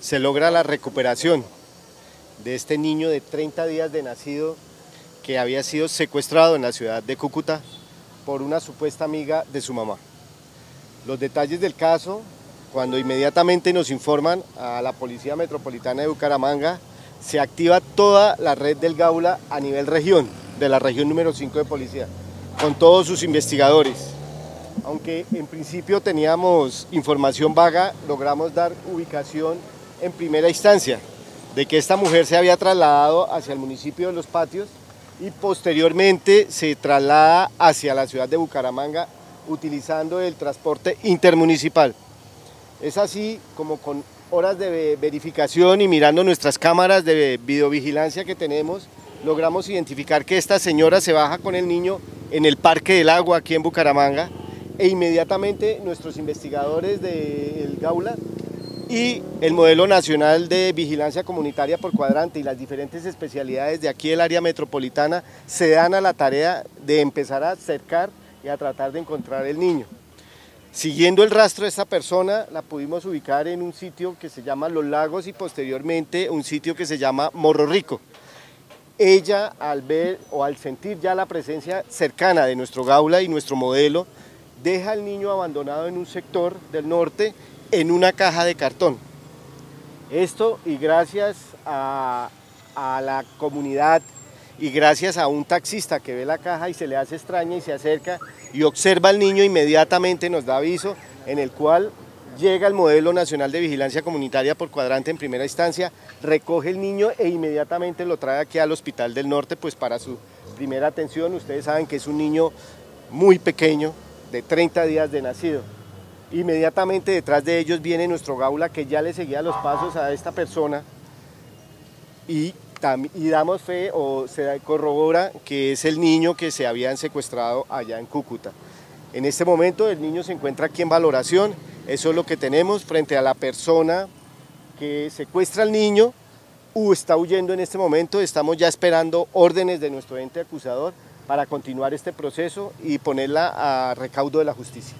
se logra la recuperación de este niño de 30 días de nacido que había sido secuestrado en la ciudad de Cúcuta por una supuesta amiga de su mamá. Los detalles del caso, cuando inmediatamente nos informan a la Policía Metropolitana de Bucaramanga, se activa toda la red del Gaula a nivel región, de la región número 5 de policía, con todos sus investigadores. Aunque en principio teníamos información vaga, logramos dar ubicación en primera instancia de que esta mujer se había trasladado hacia el municipio de Los Patios y posteriormente se traslada hacia la ciudad de Bucaramanga utilizando el transporte intermunicipal. Es así como con horas de verificación y mirando nuestras cámaras de videovigilancia que tenemos, logramos identificar que esta señora se baja con el niño en el Parque del Agua aquí en Bucaramanga e inmediatamente nuestros investigadores del Gaula y el modelo nacional de vigilancia comunitaria por cuadrante y las diferentes especialidades de aquí del área metropolitana se dan a la tarea de empezar a acercar y a tratar de encontrar el niño. Siguiendo el rastro de esta persona, la pudimos ubicar en un sitio que se llama Los Lagos y posteriormente un sitio que se llama Morro Rico. Ella, al ver o al sentir ya la presencia cercana de nuestro gaula y nuestro modelo, deja al niño abandonado en un sector del norte en una caja de cartón. Esto y gracias a, la comunidad y gracias a un taxista que ve la caja y se le hace extraña y se acerca y observa al niño, inmediatamente nos da aviso en el cual llega el modelo nacional de vigilancia comunitaria por cuadrante en primera instancia, recoge el niño e inmediatamente lo trae aquí al Hospital del Norte pues para su primera atención. Ustedes saben que es un niño muy pequeño, de 30 días de nacido. Inmediatamente detrás de ellos viene nuestro gaula que ya le seguía los pasos a esta persona y, damos fe o se corrobora que es el niño que se habían secuestrado allá en Cúcuta. En este momento el niño se encuentra aquí en valoración, eso es lo que tenemos frente a la persona que secuestra al niño o está huyendo en este momento, estamos ya esperando órdenes de nuestro ente acusador para continuar este proceso y ponerla a recaudo de la justicia.